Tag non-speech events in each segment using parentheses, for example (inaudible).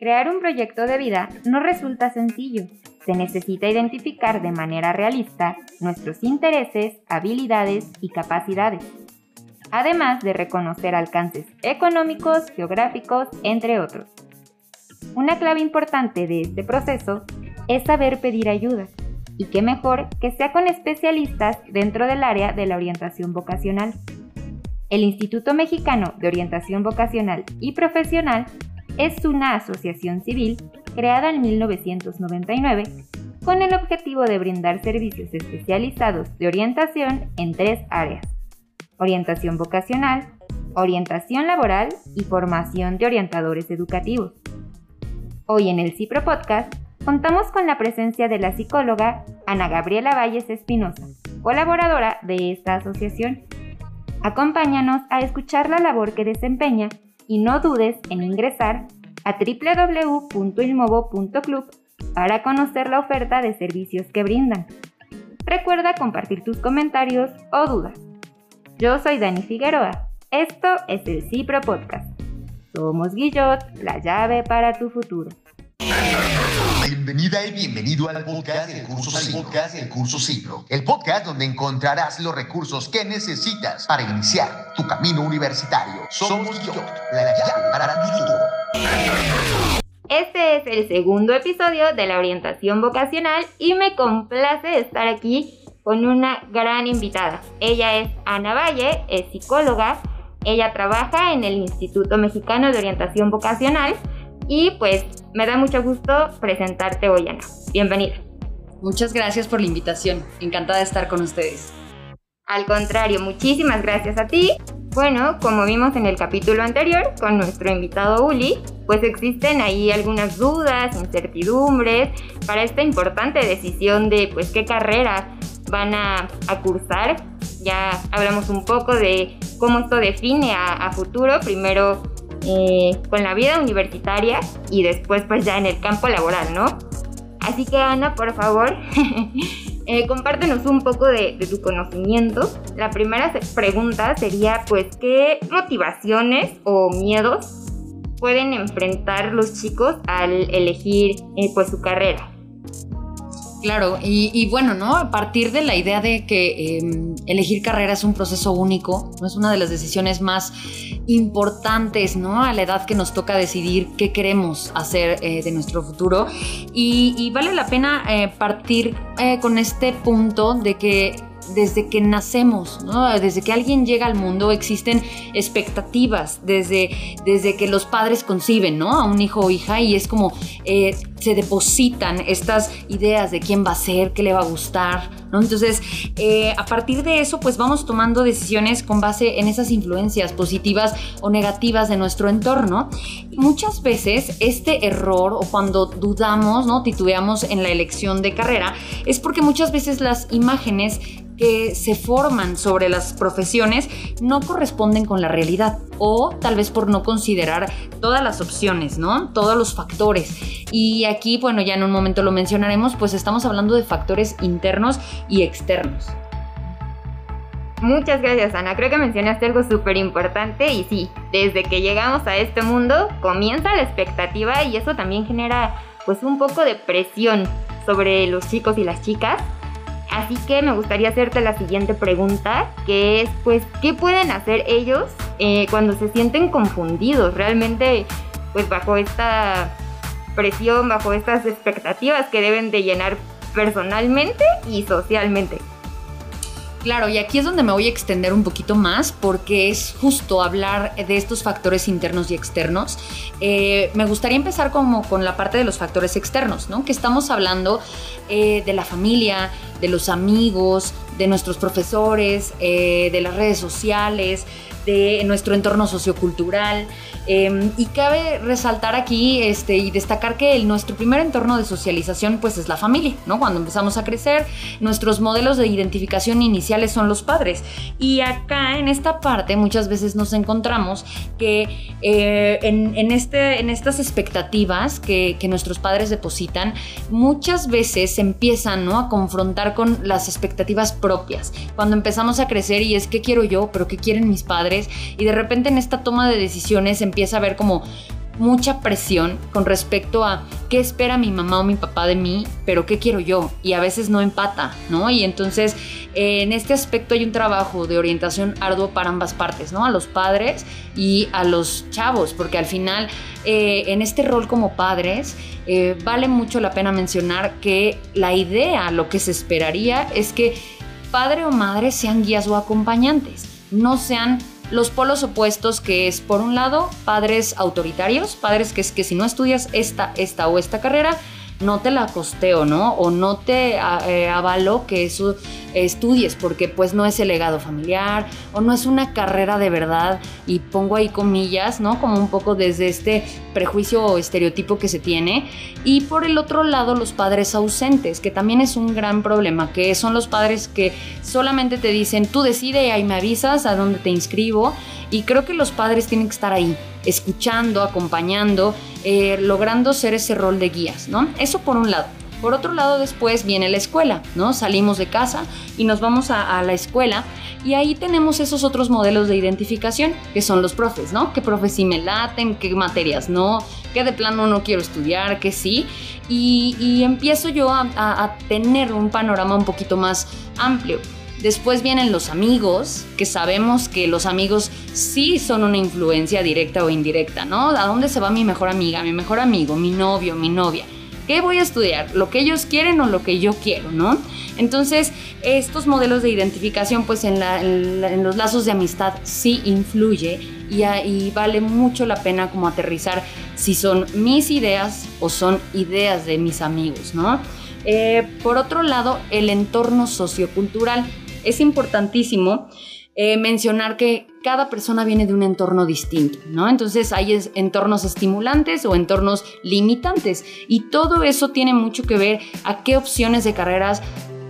Crear un proyecto de vida no resulta sencillo. Se necesita identificar de manera realista nuestros intereses, habilidades y capacidades, además de reconocer alcances económicos, geográficos, entre otros. Una clave importante de este proceso es saber pedir ayuda, y qué mejor que sea con especialistas dentro del área de la orientación vocacional. El Instituto Mexicano de Orientación Vocacional y Profesional es una asociación civil creada en 1999 con el objetivo de brindar servicios especializados de orientación en tres áreas. Orientación vocacional, orientación laboral y formación de orientadores educativos. Hoy en el CIPRO Podcast contamos con la presencia de la psicóloga Ana Gabriela Valles Espinosa, colaboradora de esta asociación. Acompáñanos a escuchar la labor que desempeña y no dudes en ingresar a www.ilmovo.club para conocer la oferta de servicios que brindan. Recuerda compartir tus comentarios o dudas. Yo soy Dani Figueroa. Esto es el Cipro Podcast. Somos Guillot, la llave para tu futuro. Bienvenida y bienvenido al podcast del curso Cipro. Podcast curso. El podcast donde encontrarás los recursos que necesitas para iniciar tu camino universitario. Somos yo, la llave para tu futuro. Este es el segundo episodio de la orientación vocacional y me complace estar aquí con una gran invitada. Ella es Ana Valle, es psicóloga. Ella trabaja en el Instituto Mexicano de Orientación Vocacional y pues me da mucho gusto presentarte hoy, Ana. Bienvenida. Muchas gracias por la invitación. Encantada de estar con ustedes. Al contrario, muchísimas gracias a ti. Bueno, como vimos en el capítulo anterior con nuestro invitado Uli, pues existen ahí algunas dudas, incertidumbres para esta importante decisión de pues qué carrera van a, cursar. Ya hablamos un poco de cómo esto define a futuro. Primero eh, con la vida universitaria y después pues ya en el campo laboral, ¿no? Así que Ana, por favor, (laughs) eh, compártenos un poco de, tu conocimiento. La primera pregunta sería pues qué motivaciones o miedos pueden enfrentar los chicos al elegir eh, pues su carrera. Claro, y, bueno, ¿no? A partir de la idea de que em, elegir carrera es un proceso único, ¿no? es una de las decisiones más importantes, ¿no? A la edad que nos toca decidir qué queremos hacer eh, de nuestro futuro. Y, vale la pena eh, partir eh, con este punto de que desde que nacemos, ¿no? desde que alguien llega al mundo existen expectativas, desde, desde que los padres conciben ¿no? a un hijo o hija y es como se depositan estas ideas de quién va a ser, qué le va a gustar. ¿no? Entonces, eh, a partir de eso, pues vamos tomando decisiones con base en esas influencias positivas o negativas de nuestro entorno. Muchas veces este error o cuando dudamos, ¿no? titubeamos en la elección de carrera, es porque muchas veces las imágenes que se forman sobre las profesiones no corresponden con la realidad o tal vez por no considerar todas las opciones, ¿no? Todos los factores. Y aquí, bueno, ya en un momento lo mencionaremos, pues estamos hablando de factores internos y externos. Muchas gracias Ana, creo que mencionaste algo súper importante y sí, desde que llegamos a este mundo comienza la expectativa y eso también genera pues un poco de presión sobre los chicos y las chicas. Así que me gustaría hacerte la siguiente pregunta, que es pues, ¿qué pueden hacer ellos eh, cuando se sienten confundidos realmente pues bajo esta presión, bajo estas expectativas que deben de llenar personalmente y socialmente? Claro, y aquí es donde me voy a extender un poquito más porque es justo hablar de estos factores internos y externos. Eh, me gustaría empezar como con la parte de los factores externos, ¿no? Que estamos hablando eh, de la familia, de los amigos, de nuestros profesores, eh, de las redes sociales, de nuestro entorno sociocultural. Em, y cabe resaltar aquí este, y destacar que el, nuestro primer entorno de socialización pues es la familia, ¿no? Cuando empezamos a crecer, nuestros modelos de identificación iniciales son los padres. Y acá en esta parte muchas veces nos encontramos que eh, en, este, en estas expectativas que, que, nuestros padres depositan, muchas veces se empiezan ¿no? a confrontar con las expectativas propias. Cuando empezamos a crecer y es qué quiero yo, pero qué quieren mis padres, y de repente en esta toma de decisiones empieza a ver como mucha presión con respecto a qué espera mi mamá o mi papá de mí, pero qué quiero yo. Y a veces no empata, ¿no? Y entonces en este aspecto hay un trabajo de orientación arduo para ambas partes, ¿no? A los padres y a los chavos, porque al final eh, en este rol como padres eh, vale mucho la pena mencionar que la idea, lo que se esperaría es que padre o madre sean guías o acompañantes, no sean los polos opuestos que es, por un lado, padres autoritarios, padres que es que si no estudias esta, esta o esta carrera, no te la costeo, ¿no? O no te eh, avalo que eso estudies porque pues no es el legado familiar o no es una carrera de verdad y pongo ahí comillas, ¿no? Como un poco desde este prejuicio o estereotipo que se tiene. Y por el otro lado los padres ausentes, que también es un gran problema, que son los padres que solamente te dicen, tú decide y ahí me avisas a dónde te inscribo. Y creo que los padres tienen que estar ahí, escuchando, acompañando, eh, logrando ser ese rol de guías, ¿no? Eso por un lado. Por otro lado, después viene la escuela, ¿no? Salimos de casa y nos vamos a, la escuela y ahí tenemos esos otros modelos de identificación, que son los profes, ¿no? ¿Qué profes sí me laten? ¿Qué materias no? ¿Qué de plano no quiero estudiar? ¿Qué sí? Y, empiezo yo a tener un panorama un poquito más amplio. Después vienen los amigos, que sabemos que los amigos sí son una influencia directa o indirecta, ¿no? ¿A dónde se va mi mejor amiga, mi mejor amigo, mi novio, mi novia? ¿Qué voy a estudiar? ¿Lo que ellos quieren o lo que yo quiero, no? Entonces, estos modelos de identificación, pues en, los lazos de amistad sí influye y, vale mucho la pena como aterrizar si son mis ideas o son ideas de mis amigos, ¿no? Eh, por otro lado, el entorno sociocultural. Es importantísimo eh, mencionar que cada persona viene de un entorno distinto, ¿no? Entonces hay entornos estimulantes o entornos limitantes y todo eso tiene mucho que ver a qué opciones de carreras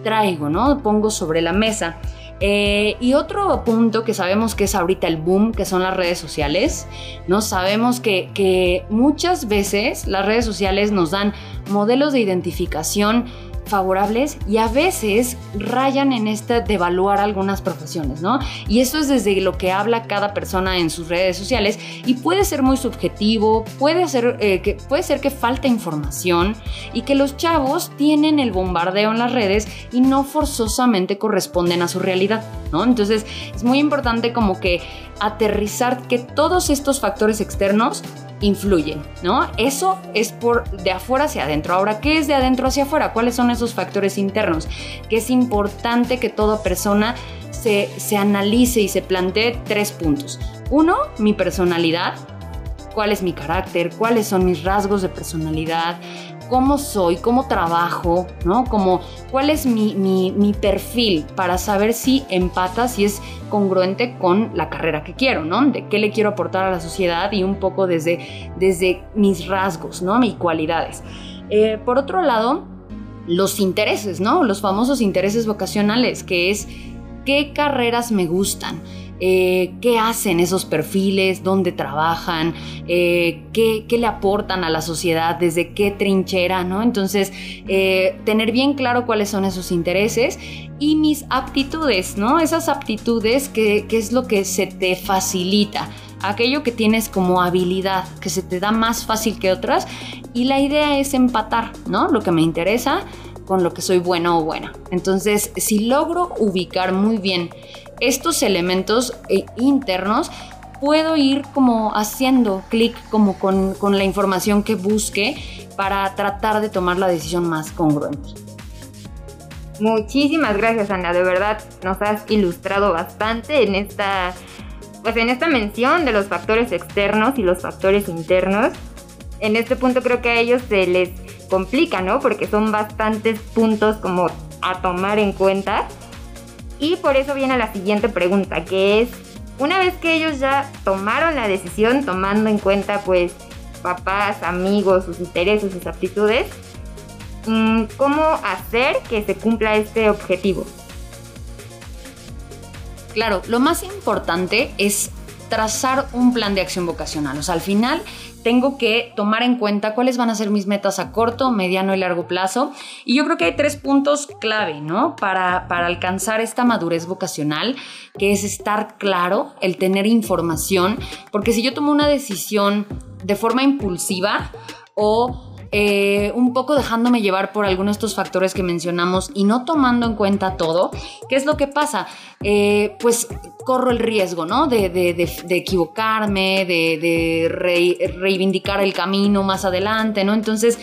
traigo, ¿no? Pongo sobre la mesa. Eh, y otro punto que sabemos que es ahorita el boom, que son las redes sociales, ¿no? Sabemos que, que muchas veces las redes sociales nos dan modelos de identificación favorables y a veces rayan en este de evaluar algunas profesiones, ¿no? Y eso es desde lo que habla cada persona en sus redes sociales y puede ser muy subjetivo, puede ser, eh, que, puede ser que falta información y que los chavos tienen el bombardeo en las redes y no forzosamente corresponden a su realidad, ¿no? Entonces es muy importante como que aterrizar que todos estos factores externos influyen, ¿no? Eso es por de afuera hacia adentro. Ahora, ¿qué es de adentro hacia afuera? ¿Cuáles son esos factores internos? Que es importante que toda persona se, se analice y se plantee tres puntos. Uno, mi personalidad. ¿Cuál es mi carácter? ¿Cuáles son mis rasgos de personalidad? Cómo soy, cómo trabajo, ¿no? Como cuál es mi, mi, perfil para saber si empata, si es congruente con la carrera que quiero, ¿no? De qué le quiero aportar a la sociedad y un poco desde, desde mis rasgos, ¿no? Mis cualidades. Eh, por otro lado, los intereses, ¿no? Los famosos intereses vocacionales, que es qué carreras me gustan. Eh, qué hacen esos perfiles, dónde trabajan, eh, qué, le aportan a la sociedad, desde qué trinchera, ¿no? Entonces, eh, tener bien claro cuáles son esos intereses y mis aptitudes, ¿no? Esas aptitudes que, que es lo que se te facilita aquello que tienes como habilidad, que se te da más fácil que otras, y la idea es empatar, ¿no? Lo que me interesa con lo que soy bueno o buena. Entonces, si logro ubicar muy bien estos elementos eh, internos, puedo ir como haciendo clic como con, con la información que busque para tratar de tomar la decisión más congruente. Muchísimas gracias Ana, de verdad nos has ilustrado bastante en esta, pues en esta mención de los factores externos y los factores internos. En este punto creo que a ellos se les complica, ¿no? Porque son bastantes puntos como a tomar en cuenta. Y por eso viene la siguiente pregunta, que es, una vez que ellos ya tomaron la decisión, tomando en cuenta pues papás, amigos, sus intereses, sus aptitudes, mm, ¿cómo hacer que se cumpla este objetivo? Claro, lo más importante es trazar un plan de acción vocacional. O sea, al final tengo que tomar en cuenta cuáles van a ser mis metas a corto, mediano y largo plazo. Y yo creo que hay tres puntos clave, ¿no? Para, para alcanzar esta madurez vocacional, que es estar claro, el tener información, porque si yo tomo una decisión de forma impulsiva o eh, un poco dejándome llevar por algunos de estos factores que mencionamos y no tomando en cuenta todo, ¿qué es lo que pasa? Eh, pues corro el riesgo, ¿no? De, equivocarme, de, reivindicar el camino más adelante, ¿no? Entonces,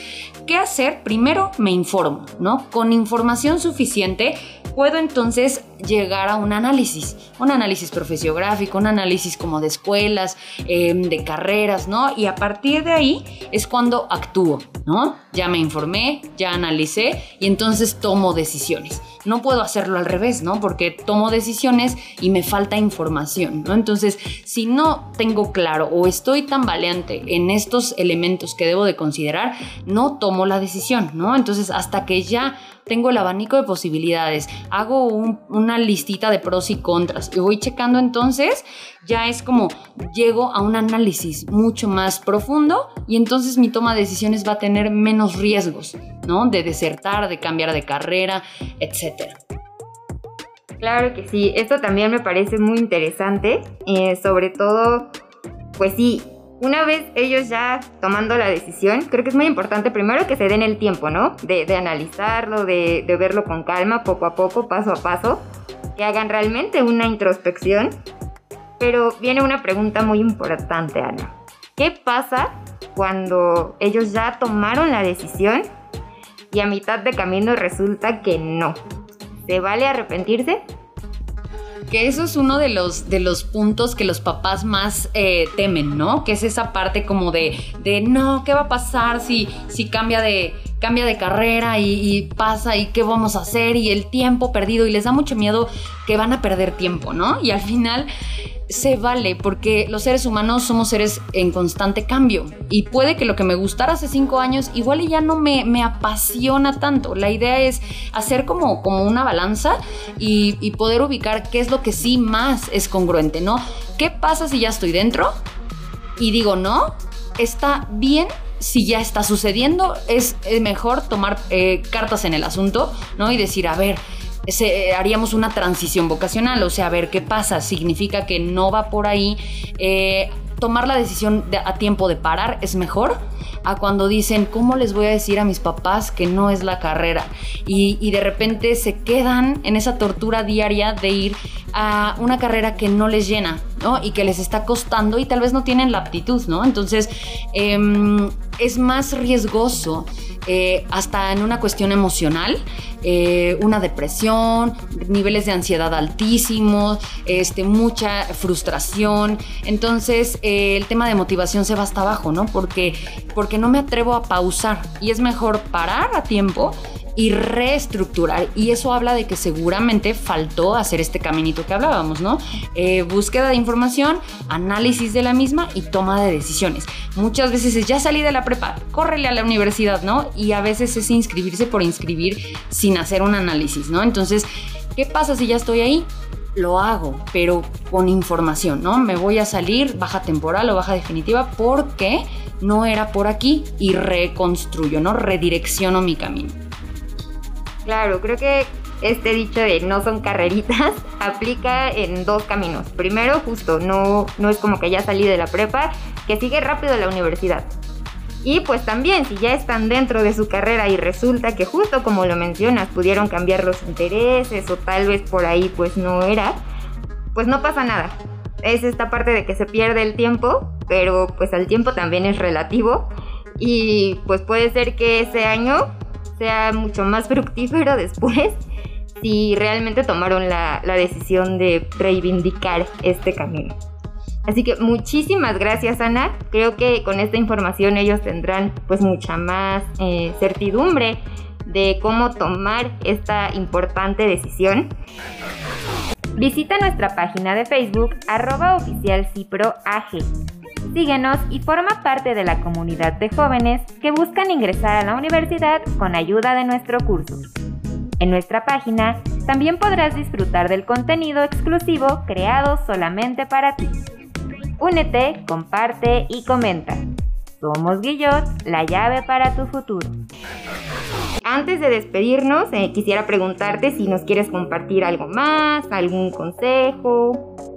¿qué hacer? Primero me informo, ¿no? Con información suficiente puedo entonces llegar a un análisis, un análisis profesiográfico, un análisis como de escuelas, em, de carreras, ¿no? Y a partir de ahí es cuando actúo, ¿no? Ya me informé, ya analicé y entonces tomo decisiones. No puedo hacerlo al revés, ¿no? Porque tomo decisiones y me falta información, ¿no? Entonces, si no tengo claro o estoy tan valiente en estos elementos que debo de considerar, no tomo la decisión, ¿no? Entonces, hasta que ya tengo el abanico de posibilidades, hago una listita de pros y contras y voy checando entonces, ya es como llego a un análisis mucho más profundo y entonces mi toma de decisiones va a tener menos riesgos, ¿no? De desertar, de cambiar de carrera, etc. Claro que sí, esto también me parece muy interesante, eh, sobre todo, pues sí, una vez ellos ya tomando la decisión, creo que es muy importante primero que se den el tiempo, ¿no? De, analizarlo, de, de, verlo con calma, poco a poco, paso a paso, que hagan realmente una introspección. Pero viene una pregunta muy importante, Ana. ¿Qué pasa cuando ellos ya tomaron la decisión y a mitad de camino resulta que no? ¿Se vale arrepentirse? Que eso es uno de los, de los puntos que los papás más eh, temen, ¿no? Que es esa parte como de, de no, ¿qué va a pasar si, si cambia de, cambia de carrera y, pasa y qué vamos a hacer y el tiempo perdido y les da mucho miedo que van a perder tiempo, ¿no? Y al final se vale porque los seres humanos somos seres en constante cambio y puede que lo que me gustara hace cinco años igual ya no me, me apasiona tanto. La idea es hacer como, como una balanza y, poder ubicar qué es lo que sí más es congruente, ¿no? ¿Qué pasa si ya estoy dentro? Y digo, no, está bien si ya está sucediendo, es mejor tomar eh, cartas en el asunto, ¿no? Y decir, a ver, se, haríamos una transición vocacional, o sea, a ver qué pasa, significa que no va por ahí. Eh, tomar la decisión a tiempo de parar es mejor a cuando dicen, ¿cómo les voy a decir a mis papás que no es la carrera? Y, y, de repente se quedan en esa tortura diaria de ir a una carrera que no les llena, ¿no? Y que les está costando y tal vez no tienen la aptitud, ¿no? Entonces, em, es más riesgoso eh, hasta en una cuestión emocional, eh, una depresión, niveles de ansiedad altísimos, este, mucha frustración. Entonces, eh, el tema de motivación se va hasta abajo, ¿no? Porque, porque no me atrevo a pausar y es mejor parar a tiempo y reestructurar. Y eso habla de que seguramente faltó hacer este caminito que hablábamos, ¿no? Eh, búsqueda de información, análisis de la misma y toma de decisiones. Muchas veces es ya salí de la prepa, córrele a la universidad, ¿no? Y a veces es inscribirse por inscribir sin hacer un análisis, ¿no? Entonces, ¿qué pasa si ya estoy ahí? lo hago, pero con información, ¿no? Me voy a salir baja temporal o baja definitiva porque no era por aquí y reconstruyo, ¿no? Redirecciono mi camino. Claro, creo que este dicho de no son carreritas (laughs) aplica en dos caminos. Primero, justo, no, no es como que ya salí de la prepa, que sigue rápido la universidad. Y pues también, si ya están dentro de su carrera y resulta que justo como lo mencionas, pudieron cambiar los intereses o tal vez por ahí pues no era, pues no pasa nada. Es esta parte de que se pierde el tiempo, pero pues el tiempo también es relativo. Y pues puede ser que ese año sea mucho más (laughs) fructífero después si realmente tomaron la, decisión de reivindicar este camino. Así que muchísimas gracias Ana. Creo que con esta información ellos tendrán pues mucha más eh, certidumbre de cómo tomar esta importante decisión. Visita nuestra página de Facebook arroba Síguenos y forma parte de la comunidad de jóvenes que buscan ingresar a la universidad con ayuda de nuestro curso. En nuestra página también podrás disfrutar del contenido exclusivo creado solamente para ti. Únete, comparte y comenta. Somos Guillot, la llave para tu futuro. Antes de despedirnos, eh, quisiera preguntarte si nos quieres compartir algo más, algún consejo.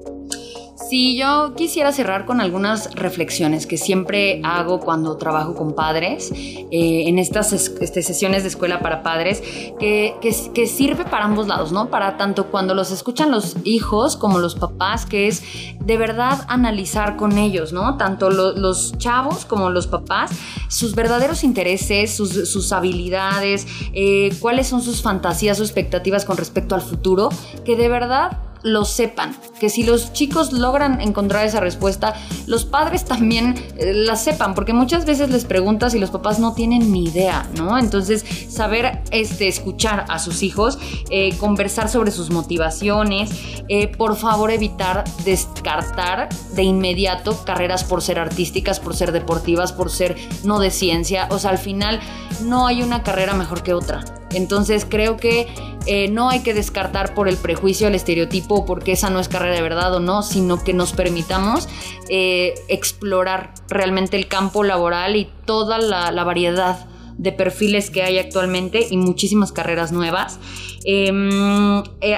Sí, yo quisiera cerrar con algunas reflexiones que siempre hago cuando trabajo con padres, eh, en estas este, sesiones de escuela para padres, que, sirve para ambos lados, ¿no? Para tanto cuando los escuchan los hijos como los papás, que es de verdad analizar con ellos, ¿no? Tanto los chavos como los papás, sus verdaderos intereses, sus, sus habilidades, eh, cuáles son sus fantasías o expectativas con respecto al futuro, que de verdad lo sepan, que si los chicos logran encontrar esa respuesta, los padres también eh, la sepan, porque muchas veces les preguntas y los papás no tienen ni idea, ¿no? Entonces, saber este, escuchar a sus hijos, eh, conversar sobre sus motivaciones, eh, por favor evitar descartar de inmediato carreras por ser artísticas, por ser deportivas, por ser no de ciencia, o sea, al final no hay una carrera mejor que otra. Entonces creo que eh, no hay que descartar por el prejuicio, el estereotipo, porque esa no es carrera de verdad o no, sino que nos permitamos eh, explorar realmente el campo laboral y toda la, variedad de perfiles que hay actualmente y muchísimas carreras nuevas. Em, eh,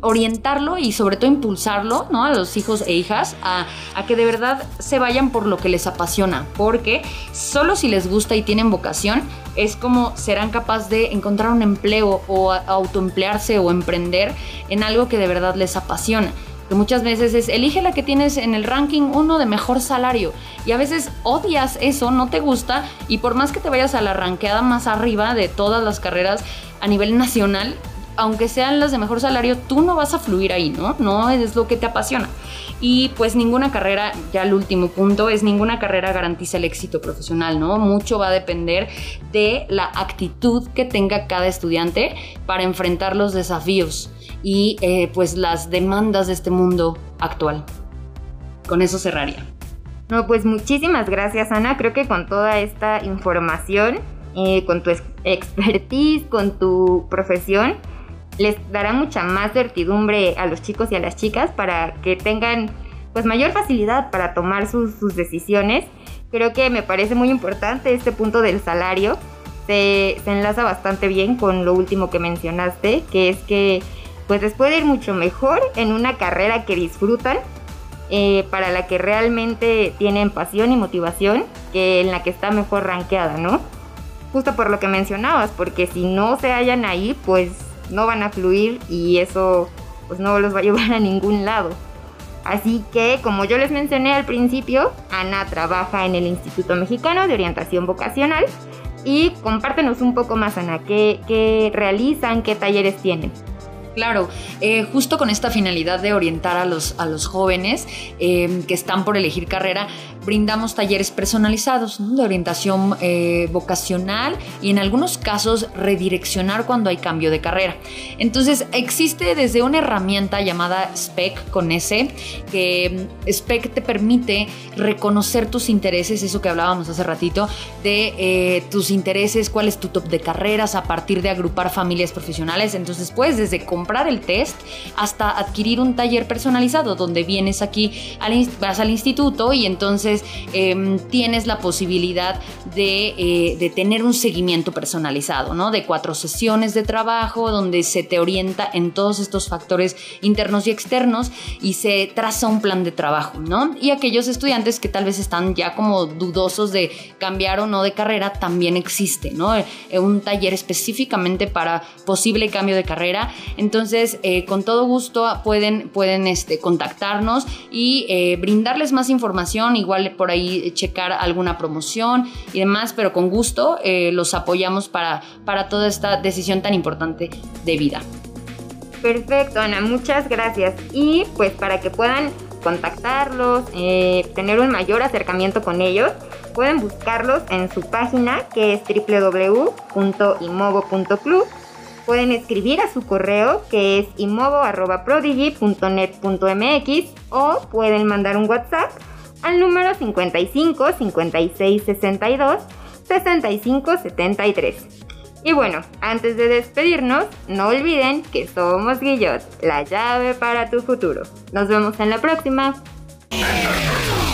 orientarlo y sobre todo impulsarlo, ¿no? A los hijos e hijas a, que de verdad se vayan por lo que les apasiona, porque solo si les gusta y tienen vocación es como serán capaces de encontrar un empleo o autoemplearse o emprender en algo que de verdad les apasiona que muchas veces es elige la que tienes en el ranking uno de mejor salario y a veces odias eso, no te gusta y por más que te vayas a la ranqueada más arriba de todas las carreras a nivel nacional, aunque sean las de mejor salario, tú no vas a fluir ahí, ¿no? No es lo que te apasiona. Y pues ninguna carrera, ya el último punto, es ninguna carrera garantiza el éxito profesional, ¿no? Mucho va a depender de la actitud que tenga cada estudiante para enfrentar los desafíos y eh, pues las demandas de este mundo actual. Con eso cerraría. No, pues muchísimas gracias Ana. Creo que con toda esta información, eh, con tu expertise, con tu profesión, les dará mucha más certidumbre a los chicos y a las chicas para que tengan pues mayor facilidad para tomar sus, decisiones. Creo que me parece muy importante este punto del salario. Se, enlaza bastante bien con lo último que mencionaste, que es que pues les puede ir mucho mejor en una carrera que disfrutan, eh, para la que realmente tienen pasión y motivación, que en la que está mejor rankeada, ¿no? Justo por lo que mencionabas, porque si no se hallan ahí, pues no van a fluir y eso pues no los va a (laughs) llevar a ningún lado. Así que, como yo les mencioné al principio, Ana trabaja en el Instituto Mexicano de Orientación Vocacional y compártenos un poco más, Ana, qué, realizan, qué talleres tienen. Claro, eh, justo con esta finalidad de orientar a los, a los jóvenes eh, que están por elegir carrera, brindamos talleres personalizados de orientación eh, vocacional y en algunos casos redireccionar cuando hay cambio de carrera. Entonces existe desde una herramienta llamada SPEC con S, que mm, SPEC te permite reconocer tus intereses, eso que hablábamos hace ratito, de tus intereses, cuál es tu top de carreras a partir de agrupar familias profesionales. Entonces puedes desde comprar el test hasta adquirir un taller personalizado donde vienes aquí, al, vas al instituto y entonces em, tienes la posibilidad de, eh, de, tener un seguimiento personalizado, ¿no? De cuatro sesiones de trabajo donde se te orienta en todos estos factores internos y externos y se traza un plan de trabajo, ¿no? Y aquellos estudiantes que tal vez están ya como dudosos de cambiar o no de carrera, también existe, ¿no? Eh, un taller específicamente para posible cambio de carrera. Entonces, eh, con todo gusto pueden, pueden este, contactarnos y eh, brindarles más información, igual por ahí checar alguna promoción y demás, pero con gusto eh, los apoyamos para, para toda esta decisión tan importante de vida. Perfecto, Ana, muchas gracias. Y pues para que puedan contactarlos, tener un mayor acercamiento con ellos, pueden buscarlos en su página que es www.imovo.club pueden escribir a su correo que es imovo.prodigy.net.mx o pueden mandar un WhatsApp al número 55 56 62 65 73. Y bueno, antes de despedirnos, no olviden que somos Guillot, la llave para tu futuro. Nos vemos en la próxima.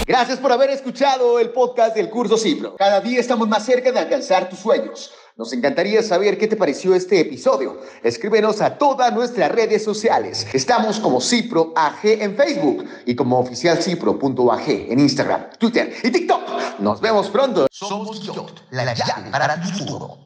Gracias por haber escuchado el podcast del curso Cipro. Cada día estamos más cerca de alcanzar tus sueños. Nos encantaría saber qué te pareció este episodio. Escríbenos a todas nuestras redes sociales. Estamos como Cipro AG en Facebook y como oficialcipro.ag en Instagram, Twitter y TikTok. Nos vemos pronto. Somos yo, la llave para el futuro.